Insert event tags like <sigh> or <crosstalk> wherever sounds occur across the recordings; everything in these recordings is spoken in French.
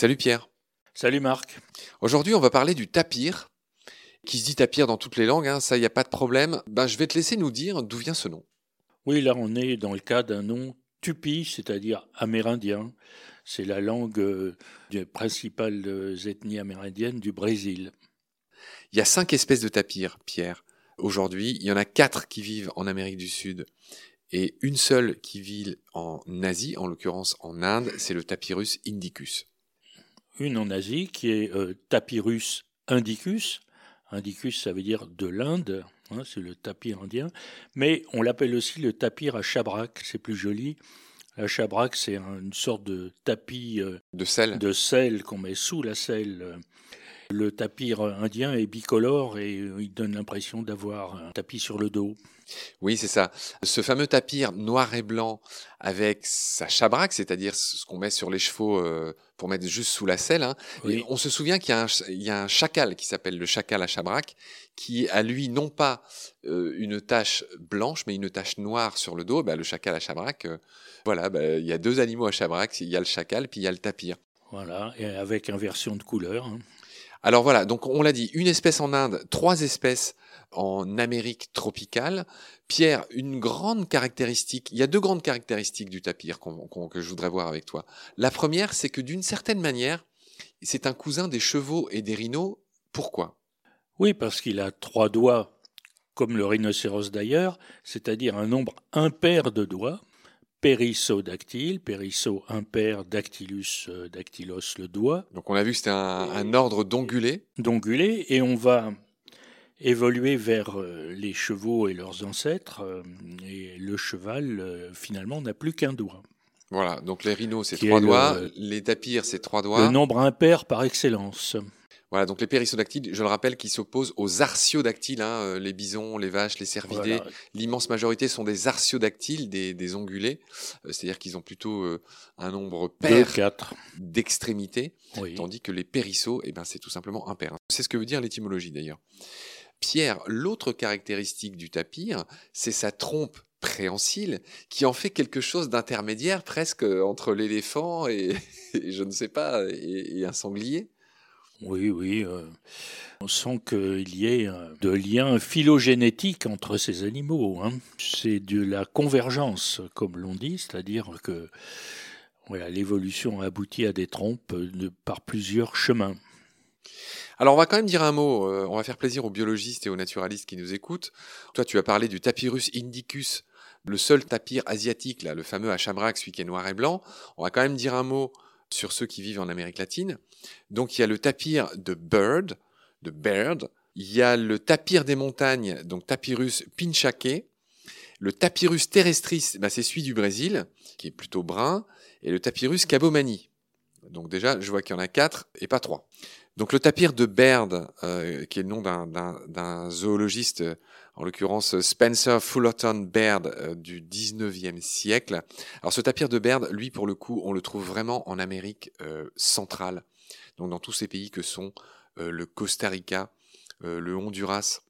Salut Pierre. Salut Marc. Aujourd'hui, on va parler du tapir, qui se dit tapir dans toutes les langues, hein, ça, il n'y a pas de problème. Ben, je vais te laisser nous dire d'où vient ce nom. Oui, là, on est dans le cas d'un nom tupi, c'est-à-dire amérindien. C'est la langue euh, des principales euh, ethnies amérindiennes du Brésil. Il y a cinq espèces de tapirs, Pierre. Aujourd'hui, il y en a quatre qui vivent en Amérique du Sud et une seule qui vit en Asie, en l'occurrence en Inde, c'est le Tapirus indicus une en Asie qui est euh, Tapirus indicus. Indicus, ça veut dire de l'Inde, hein, c'est le tapir indien, mais on l'appelle aussi le tapir à chabrac, c'est plus joli. La chabrac, c'est une sorte de tapis euh, de sel, de sel qu'on met sous la selle. Le tapir indien est bicolore et euh, il donne l'impression d'avoir un tapis sur le dos. Oui, c'est ça. Ce fameux tapir noir et blanc avec sa chabraque, c'est-à-dire ce qu'on met sur les chevaux euh, pour mettre juste sous la selle. Hein. on se souvient qu'il y, a un chacal qui s'appelle le chacal à chabraque, qui a lui non pas euh, une tache blanche, mais une tache noire sur le dos. Bah, le chacal à chabraque, euh, voilà, bah, il y a deux animaux à chabraque, il y a le chacal, puis il y a le tapir. Voilà, et avec inversion de couleur. Hein. Alors voilà, donc on l'a dit, une espèce en Inde, trois espèces en Amérique tropicale. Pierre, une grande caractéristique, il y a deux grandes caractéristiques du tapir que je voudrais voir avec toi. La première, c'est que d'une certaine manière, c'est un cousin des chevaux et des rhinos. Pourquoi? Oui, parce qu'il a trois doigts, comme le rhinocéros d'ailleurs, c'est-à-dire un nombre impair de doigts. Périssodactyle, périsso impair, dactylus, euh, dactylos le doigt. Donc on a vu que c'était un, un ordre d'ongulés. D'ongulés, et on va évoluer vers euh, les chevaux et leurs ancêtres, euh, et le cheval, finalement, n'a plus qu'un doigt. Voilà, donc les rhinos, c'est trois doigts, les tapirs, c'est trois doigts. Le nombre impair par excellence. Voilà, donc les périssodactyles, je le rappelle, qui s'opposent aux artiodactyles, hein, les bisons, les vaches, les cervidés. L'immense majorité sont des artiodactyles, des, des ongulés, c'est-à-dire qu'ils ont plutôt un nombre pair d'extrémités, tandis que les périssos, eh ben, c'est tout simplement impair. C'est ce que veut dire l'étymologie d'ailleurs. Pierre, l'autre caractéristique du tapir, c'est sa trompe préhensile qui en fait quelque chose d'intermédiaire presque entre l'éléphant <laughs> et, je ne sais pas, et, un sanglier. Oui, oui. Euh, on sent qu'il y ait de liens phylogénétiques entre ces animaux. Hein. C'est de la convergence, comme l'on dit, c'est-à-dire que voilà, l'évolution aboutit à des trompes par plusieurs chemins. Alors on va quand même dire un mot, euh, on va faire plaisir aux biologistes et aux naturalistes qui nous écoutent. Toi tu as parlé du Tapirus indicus, le seul tapir asiatique, le fameux Achabrax, celui qui est noir et blanc. On va quand même dire un mot sur ceux qui vivent en Amérique latine. Donc il y a le tapir de Bird, de Bird. Il y a le tapir des montagnes, donc Tapirus pinchaque. Le Tapirus terrestris, bah, c'est celui du Brésil, qui est plutôt brun. Et le Tapirus cabomani. Donc déjà, je vois qu'il y en a quatre et pas trois. Donc le tapir de Baird, euh, qui est le nom d'un zoologiste, en l'occurrence Spencer Fullerton Baird euh, du 19e siècle. Alors ce tapir de Baird, lui pour le coup, on le trouve vraiment en Amérique euh, centrale, donc dans tous ces pays que sont le Costa Rica, le Honduras,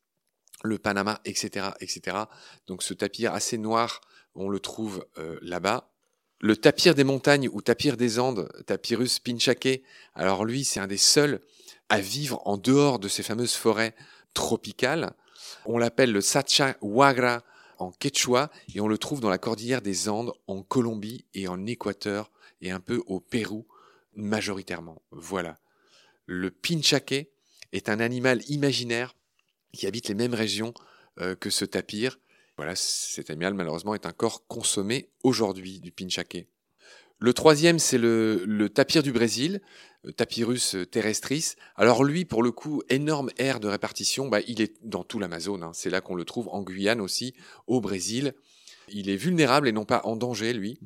le Panama, etc., etc. Donc ce tapir assez noir, on le trouve là-bas. Le tapir des montagnes ou tapir des Andes, Tapirus pinchaque, alors lui c'est un des seuls à vivre en dehors de ces fameuses forêts tropicales. On l'appelle le Sacha Wagra en quechua et on le trouve dans la cordillère des Andes en Colombie et en Équateur et un peu au Pérou majoritairement. Voilà. Le pinchaque est un animal imaginaire qui habite les mêmes régions euh, que ce tapir. Voilà, cet animal malheureusement est un corps consommé aujourd'hui du pinchaque. Le troisième, c'est le, tapir du Brésil, Tapirus terrestris. Alors lui, pour le coup, énorme aire de répartition, bah, il est dans tout l'Amazone. Hein. C'est là qu'on le trouve, en Guyane aussi, au Brésil. Il est vulnérable et non pas en danger, lui.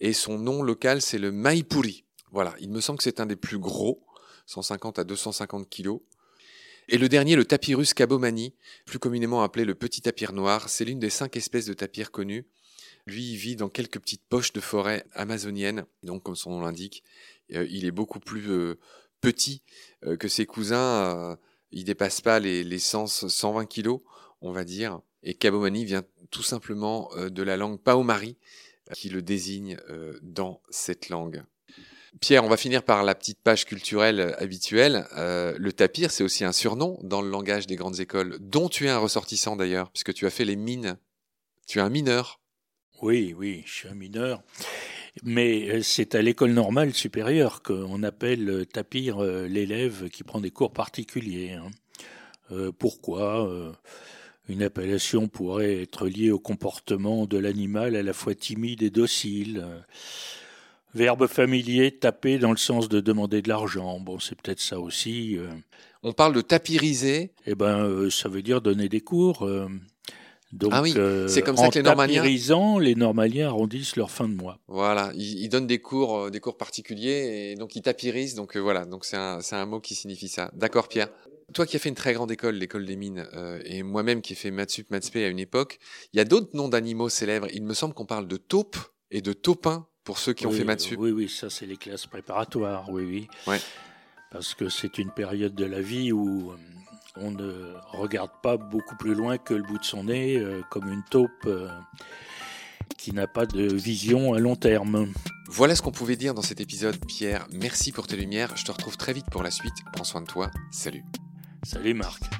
Et son nom local, c'est le Maipuri. Voilà, il me semble que c'est un des plus gros, 150 à 250 kilos. Et le dernier, le Tapirus cabomani, plus communément appelé le petit tapir noir, c'est l'une des cinq espèces de tapirs connues. Lui, il vit dans quelques petites poches de forêt amazonienne, donc comme son nom l'indique, euh, il est beaucoup plus euh, petit euh, que ses cousins. il dépasse pas les, les 120 kilos, on va dire. Et Kabomani vient tout simplement de la langue Paomari, qui le désigne dans cette langue. Pierre, on va finir par la petite page culturelle habituelle. Euh, le tapir, c'est aussi un surnom dans le langage des grandes écoles, dont tu es un ressortissant d'ailleurs, puisque tu as fait les mines. Tu es un mineur. Oui, oui, je suis un mineur. Mais euh, c'est à l'école normale supérieure qu'on appelle tapir l'élève qui prend des cours particuliers. Hein. pourquoi une appellation pourrait être liée au comportement de l'animal à la fois timide et docile. Verbe familier, taper dans le sens de demander de l'argent. Bon, c'est peut-être ça aussi. Euh. On parle de tapiriser. Eh ben, euh, ça veut dire donner des cours. Euh. Donc, ah oui, c'est comme ça que les normaliens. les normaliens arrondissent leur fin de mois. Voilà, ils, donnent des cours, des cours particuliers et donc ils tapirisent. Donc voilà, donc c'est un, un, mot qui signifie ça. D'accord, Pierre. Toi qui as fait une très grande école, l'école des mines, et moi-même qui ai fait Matsup, Matspé à une époque, il y a d'autres noms d'animaux célèbres. Il me semble qu'on parle de taupe et de taupin pour ceux qui ont fait maths Oui, oui, ça c'est les classes préparatoires, oui, oui. Ouais. Parce que c'est une période de la vie où euh, on ne regarde pas beaucoup plus loin que le bout de son nez, euh, comme une taupe euh, qui n'a pas de vision à long terme. Voilà ce qu'on pouvait dire dans cet épisode, Pierre. Merci pour tes lumières. Je te retrouve très vite pour la suite. Prends soin de toi. Salut. Salut Marc.